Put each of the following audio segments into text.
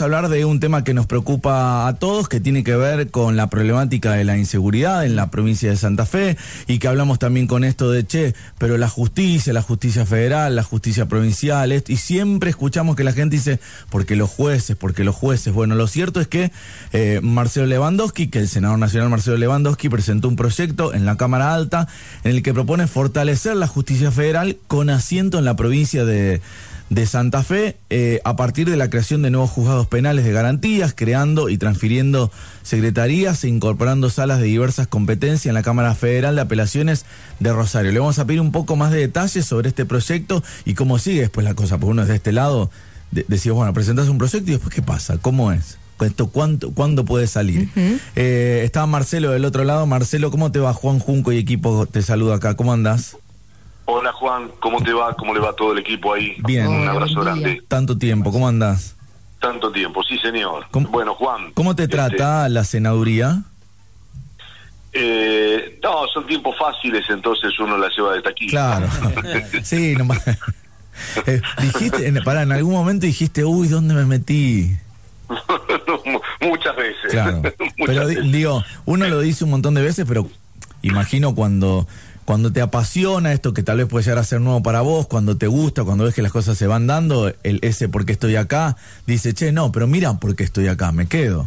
a hablar de un tema que nos preocupa a todos, que tiene que ver con la problemática de la inseguridad en la provincia de Santa Fe y que hablamos también con esto de, che, pero la justicia, la justicia federal, la justicia provincial, y siempre escuchamos que la gente dice, porque los jueces, porque los jueces. Bueno, lo cierto es que eh, Marcelo Lewandowski, que el senador nacional Marcelo Lewandowski presentó un proyecto en la Cámara Alta en el que propone fortalecer la justicia federal con asiento en la provincia de de Santa Fe eh, a partir de la creación de nuevos juzgados penales de garantías, creando y transfiriendo secretarías e incorporando salas de diversas competencias en la Cámara Federal de Apelaciones de Rosario. Le vamos a pedir un poco más de detalles sobre este proyecto y cómo sigue después la cosa, porque uno de este lado decía, bueno, presentas un proyecto y después qué pasa, cómo es. Esto, ¿cuánto, ¿Cuándo puede salir? Eh, estaba Marcelo del otro lado. Marcelo, ¿cómo te va? Juan Junco y equipo te saludo acá. ¿Cómo andás? Hola Juan, ¿cómo te va? ¿Cómo le va todo el equipo ahí? Bien. Un abrazo grande. Tanto tiempo, ¿cómo andás? Tanto tiempo, sí señor. bueno Juan. ¿Cómo te este, trata la senaduría? Eh, no, son tiempos fáciles, entonces uno la lleva de taquilla. Claro. sí, nomás. Eh, dijiste, para, en algún momento dijiste, uy, ¿dónde me metí? Muchas veces. Claro. pero digo, uno lo dice un montón de veces, pero imagino cuando cuando te apasiona esto que tal vez puede llegar a ser nuevo para vos, cuando te gusta, cuando ves que las cosas se van dando, el ese por qué estoy acá, dice, che, no, pero mira por qué estoy acá, me quedo.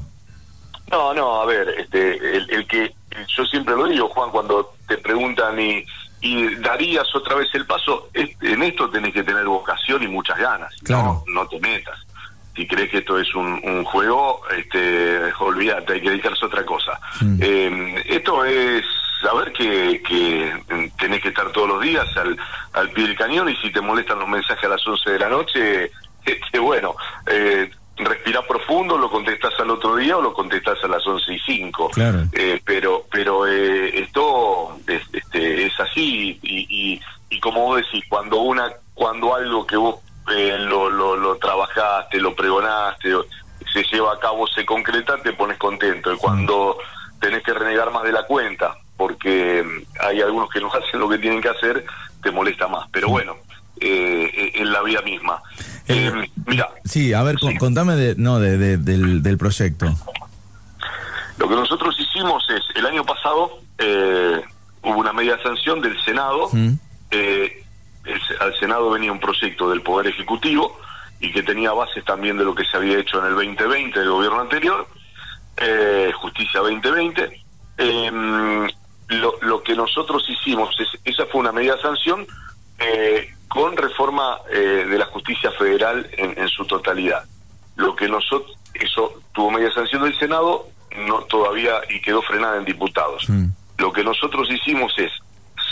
No, no, a ver, este, el, que yo siempre lo digo, Juan, cuando te preguntan y, y darías otra vez el paso, en esto tenés que tener vocación y muchas ganas, claro. no, no te metas. Si crees que esto es un, juego, este, olvídate, hay que dedicarse a otra cosa. Eh, esto es saber que, que tenés que estar todos los días al, al pie del cañón y si te molestan los mensajes a las 11 de la noche, este, bueno, eh, respirás profundo, lo contestás al otro día o lo contestás a las 11 y 5. Eh, pero pero eh, esto es, este, es así y, y, como vos decís, cuando una cuando algo que vos eh, lo, lo, lo trabajaste, lo pregonaste, se lleva a cabo, se concreta, te pones contento. Y cuando tenés que renegar más de la cuenta porque mm, hay algunos que no hacen lo que tienen que hacer, te molesta más. Pero bueno, eh, en la vida misma. Eh, eh, mira. Sí, a ver, contame de, no, de, del, proyecto. Lo que nosotros hicimos es, el año pasado hubo una media sanción del Senado. al Senado venía un proyecto del Poder Ejecutivo y que tenía bases también de lo que se había hecho en el 2020 del gobierno anterior, Justicia 2020. Lo, lo que nosotros hicimos, es, esa fue una media sanción eh, con reforma eh, de la justicia federal en, su totalidad. Lo que nosotros, eso tuvo media sanción del Senado, no todavía y quedó frenada en diputados. Mm. Lo que nosotros hicimos es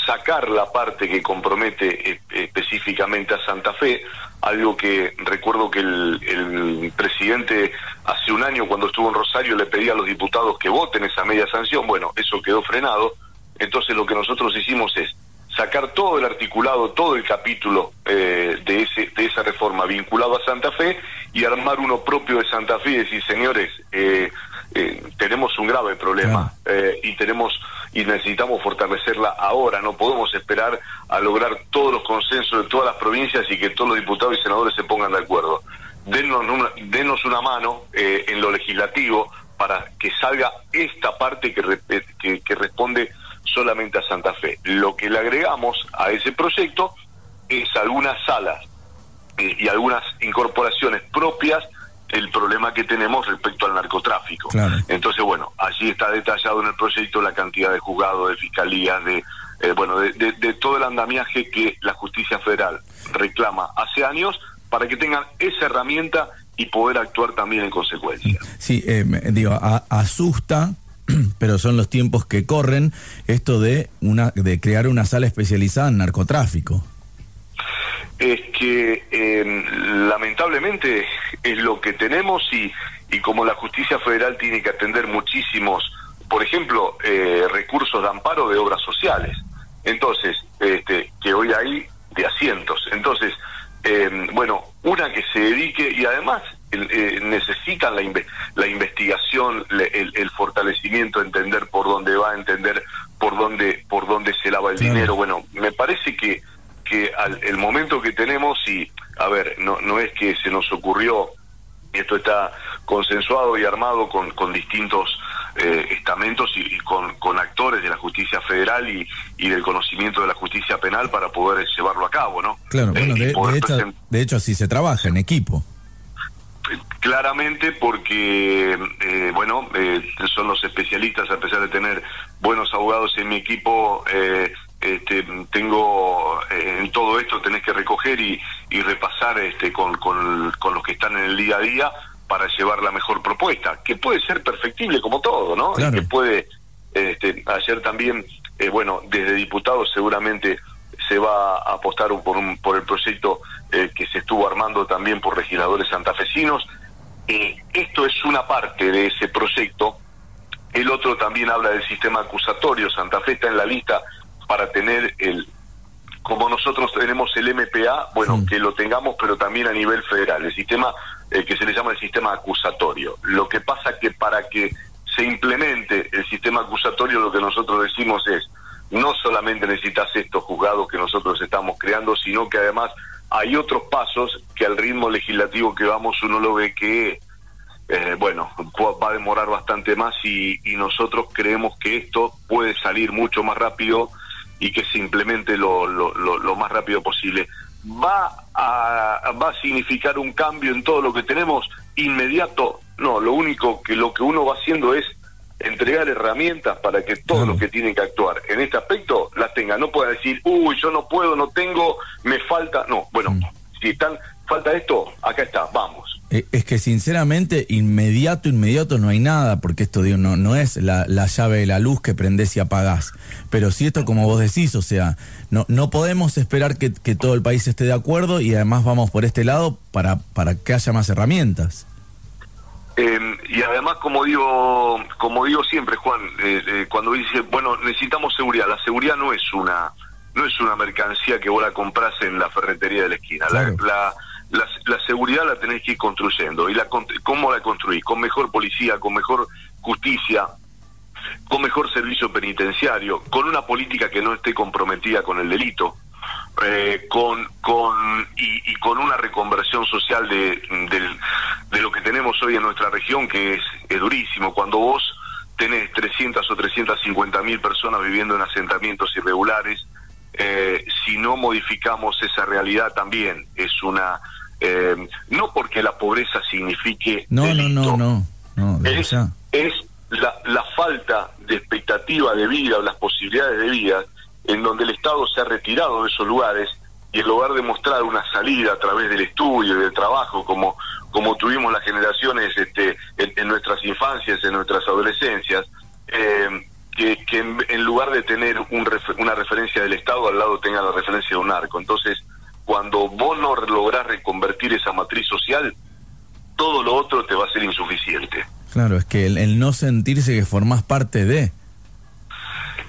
sacar la parte que compromete eh, específicamente a Santa Fe, algo que recuerdo que el, presidente hace un año cuando estuvo en Rosario le pedía a los diputados que voten esa media sanción, bueno, eso quedó frenado, entonces lo que nosotros hicimos es sacar todo el articulado, todo el capítulo eh, de, ese, de esa reforma vinculado a Santa Fe y armar uno propio de Santa Fe y decir, señores, eh, eh, tenemos un grave problema y tenemos y necesitamos fortalecerla ahora, no podemos esperar a lograr todos los consensos de todas las provincias y que todos los diputados y senadores se pongan de acuerdo. Denos una, denos una mano en lo legislativo para que salga esta parte que, que, que responde solamente a Santa Fe. Lo que le agregamos a ese proyecto es algunas salas eh, y algunas incorporaciones propias del problema que tenemos respecto al narcotráfico. Entonces, bueno, allí está detallado en el proyecto la cantidad de juzgados, de fiscalías, de eh, bueno, de, de, todo el andamiaje que la justicia federal reclama hace años para que tengan esa herramienta y poder actuar también en consecuencia. Sí, eh, digo, asusta pero son los tiempos que corren esto de una de crear una sala especializada en narcotráfico. Es que em, lamentablemente es lo que tenemos y, y como la justicia federal tiene que atender muchísimos, por ejemplo, eh, recursos de amparo de obras sociales. Entonces, este, que hoy hay de asientos. Entonces, em, bueno, una que se dedique y además eh, necesitan la, la investigación, el, fortalecimiento, entender por dónde va, entender por dónde por dónde se lava el dinero. Bueno, me parece que que al el momento que tenemos y a ver, no no es que se nos ocurrió Esto está consensuado y armado con, con distintos eh, estamentos y, con, con, actores de la justicia federal y, y, del conocimiento de la justicia penal para poder llevarlo a cabo, ¿no? Claro, bueno, de, hecho, de hecho así se trabaja en equipo. Claramente porque, eh, bueno, eh, son los especialistas, a pesar de tener buenos abogados en mi equipo, este, tengo en todo esto tenés que recoger y, y repasar este, con, con, con los que están en el día a día para llevar la mejor propuesta, que puede ser perfectible como todo, ¿no? que puede, este, ayer también, eh, bueno, desde diputados seguramente se va a apostar por, un, por el proyecto eh, que se estuvo armando también por legisladores santafesinos. Eh, esto es una parte de ese proyecto. El otro también habla del sistema acusatorio. Santa Fe está en la lista para tener el, como nosotros tenemos el MPA, bueno, que lo tengamos, pero también a nivel federal. El sistema eh, que se le llama el sistema acusatorio. Lo que pasa que para que se implemente el sistema acusatorio, lo que nosotros decimos es, no solamente necesitas estos juzgados que nosotros estamos creando, sino que además hay otros pasos que al ritmo legislativo que vamos uno lo ve que, eh, bueno, va a demorar bastante más y, nosotros creemos que esto puede salir mucho más rápido y que se implemente lo, lo, lo más rápido posible va a, va a significar un cambio en todo lo que tenemos inmediato. No, lo único que lo que uno va haciendo es entregar herramientas para que todos los que tienen que actuar en este aspecto las tengan. No pueda decir, uy, yo no puedo, no tengo, me falta. No, bueno, mm. si están, falta esto, acá está, vamos. Eh, es que sinceramente, inmediato, inmediato no hay nada, porque esto digo, no, no es la, la llave de la luz que prendés y apagás. Pero si esto, como vos decís, o sea, no, no podemos esperar que, que todo el país esté de acuerdo y además vamos por este lado para, para que haya más herramientas. Em, y además, como digo, como digo siempre, Juan, eh, eh, cuando dice, bueno, necesitamos seguridad, la seguridad no es una no es una mercancía que vos la compras en la ferretería de la esquina. La, la, la, seguridad la tenés que ir construyendo. ¿Y la, cómo la construís? Con mejor policía, con mejor justicia, con mejor servicio penitenciario, con una política que no esté comprometida con el delito, eh, con, con y, con una reconversión social de, de, lo que tenemos hoy en nuestra región, que es, es durísimo. Cuando vos tenés 300 o 350 mil personas viviendo en asentamientos irregulares, eh, si no modificamos esa realidad también es una eh, no porque la pobreza signifique no no no no, es, la, la, falta de expectativa de vida o las posibilidades de vida en donde el Estado se ha retirado de esos lugares y en lugar de mostrar una salida a través del estudio y del trabajo como como tuvimos las generaciones este en, nuestras infancias en nuestras adolescencias eh, que, que en, lugar de tener un una referencia del Estado al lado tenga la referencia de un arco. Entonces cuando vos no lográs reconvertir esa matriz social, todo lo otro te va a ser insuficiente. Claro, es que el, no sentirse que formás parte de...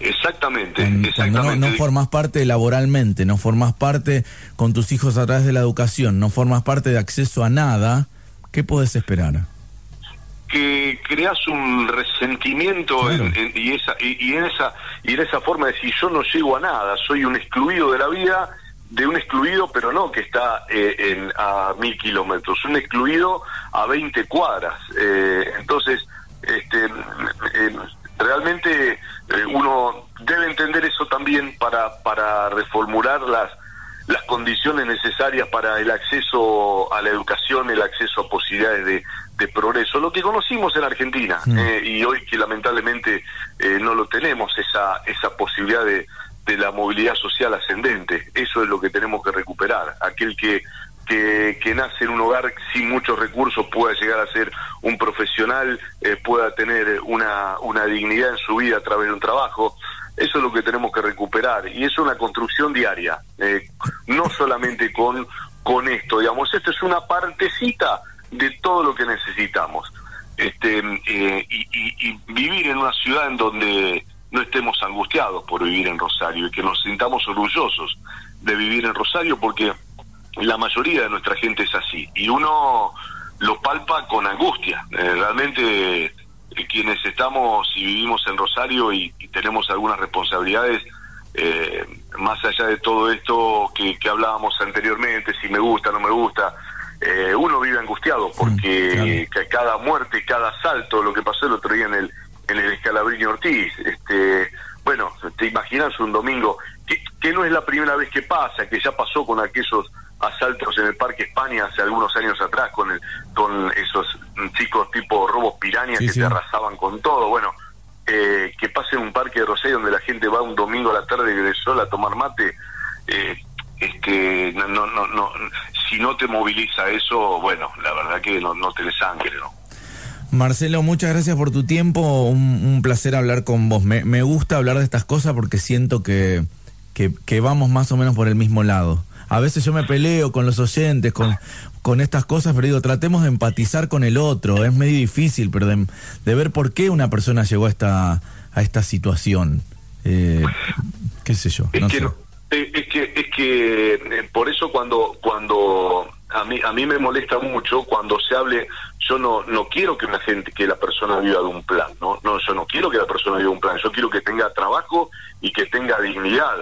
Exactamente, exactamente. No, no, formás parte laboralmente, no formás parte con tus hijos a través de la educación, no formas parte de acceso a nada, ¿qué puedes esperar? que creas un resentimiento y esa y, en esa y en esa forma de decir yo no llego a nada soy un excluido de la vida de un excluido, pero no que está eh, en, a mil kilómetros, un excluido a 20 cuadras. Eh, entonces, este, eh, realmente uno debe entender eso también para, para reformular las, las condiciones necesarias para el acceso a la educación, el acceso a posibilidades de, de progreso, lo que conocimos en Argentina mm. y hoy que lamentablemente no lo tenemos, esa, esa posibilidad de, de la movilidad social ascendente. Eso es lo que tenemos que recuperar. Aquel que, que, nace en un hogar sin muchos recursos pueda llegar a ser un profesional, eh, pueda tener una, una dignidad en su vida a través de un trabajo. Eso es lo que tenemos que recuperar y es una construcción diaria, eh, no solamente con, con esto, digamos, esto es una partecita de todo lo que necesitamos. Este, eh, y, y vivir en una ciudad en donde no estemos angustiados por vivir en Rosario y que nos sintamos orgullosos de vivir en Rosario porque la mayoría de nuestra gente es así y uno lo palpa con angustia. Eh, realmente eh, quienes estamos y vivimos en Rosario y, tenemos algunas responsabilidades, eh, más allá de todo esto que, que hablábamos anteriormente, si me gusta, no me gusta, eh, uno vive angustiado porque que cada muerte, cada salto, lo que pasó el otro día en el en el Escalabrini Ortiz, este, bueno, te imaginas un domingo que, que no es la primera vez que pasa, que ya pasó con aquellos asaltos en el Parque España hace algunos años atrás con el, con esos chicos tipo robos pirañas que se arrasaban con todo, bueno, eh, que pase en un parque de Rosario donde la gente va un domingo a la tarde de sol a tomar mate, eh, este, no, no, no, no, si no te moviliza eso, bueno, la verdad que no, no tenés sangre, ¿no? Marcelo, muchas gracias por tu tiempo, un, placer hablar con vos. Me, me, gusta hablar de estas cosas porque siento que, que, que, vamos más o menos por el mismo lado. A veces yo me peleo con los oyentes, con, con estas cosas, pero digo, tratemos de empatizar con el otro. Es medio difícil, pero de, de ver por qué una persona llegó a esta, a esta situación. Eh, ¿Qué sé yo? No sé es que es que eh, por eso cuando cuando a mí a mí me molesta mucho cuando se hable yo no no quiero que la gente que la persona viva de un plan no no yo no quiero que la persona viva de un plan yo quiero que tenga trabajo y que tenga dignidad.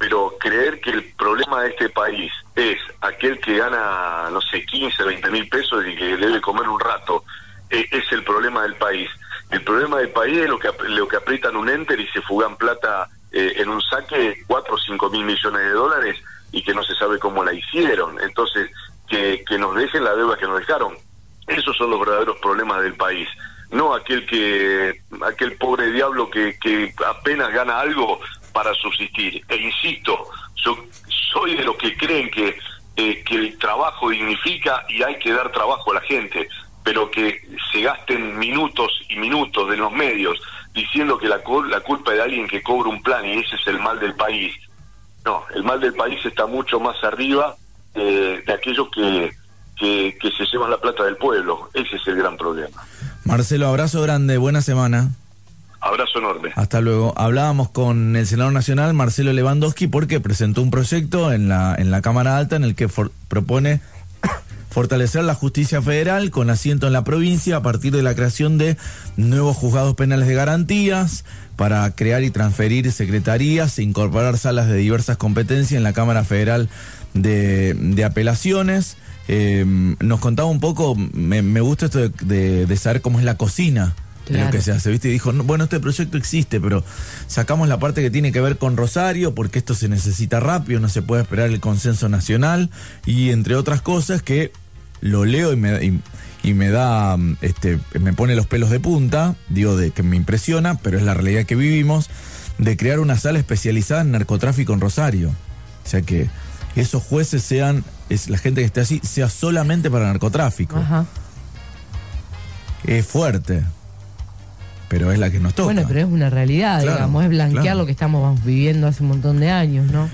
Pero creer que el problema de este país es aquel que gana no sé 15 20 mil pesos y que debe comer un rato eh, es el problema del país. El problema del país es lo que lo que aprietan un enter y se fugan plata eh, en un saque 4 o 5 mil millones de dólares y que no se sabe cómo la hicieron. Entonces, que, que nos dejen la deuda que nos dejaron. Esos son los verdaderos problemas del país. No aquel que aquel pobre diablo que, que apenas gana algo para subsistir. E insisto, yo soy de los que creen que, eh, que el trabajo dignifica y hay que dar trabajo a la gente, pero que se gasten minutos y minutos de los medios diciendo que la, la culpa es de alguien que cobra un plan y ese es el mal del país. No, el mal del país está mucho más arriba de aquellos que, que, que se llevan la plata del pueblo. Ese es el gran problema. Marcelo, abrazo grande, buena semana. Abrazo enorme. Hasta luego. Hablábamos con el senador nacional Marcelo Lewandowski porque presentó un proyecto en la en la Cámara Alta en el que propone fortalecer la justicia federal con asiento en la provincia a partir de la creación de nuevos juzgados penales de garantías para crear y transferir secretarías e incorporar salas de diversas competencias en la Cámara Federal de, Apelaciones. Em, nos contaba un poco, me, gusta esto de, saber cómo es la cocina de lo que se hace, ¿viste? Y dijo, bueno, este proyecto existe, pero sacamos la parte que tiene que ver con Rosario, porque esto se necesita rápido, no se puede esperar el consenso nacional, y entre otras cosas que lo leo y me, y, me da, este, me pone los pelos de punta, digo de que me impresiona, pero es la realidad que vivimos, de crear una sala especializada en narcotráfico en Rosario. O sea que esos jueces sean, es la gente que esté allí, sea solamente para narcotráfico. Ajá. Es fuerte. Pero es la que nos toca. Bueno, pero es una realidad, digamos, es blanquear lo que estamos viviendo hace un montón de años, ¿no?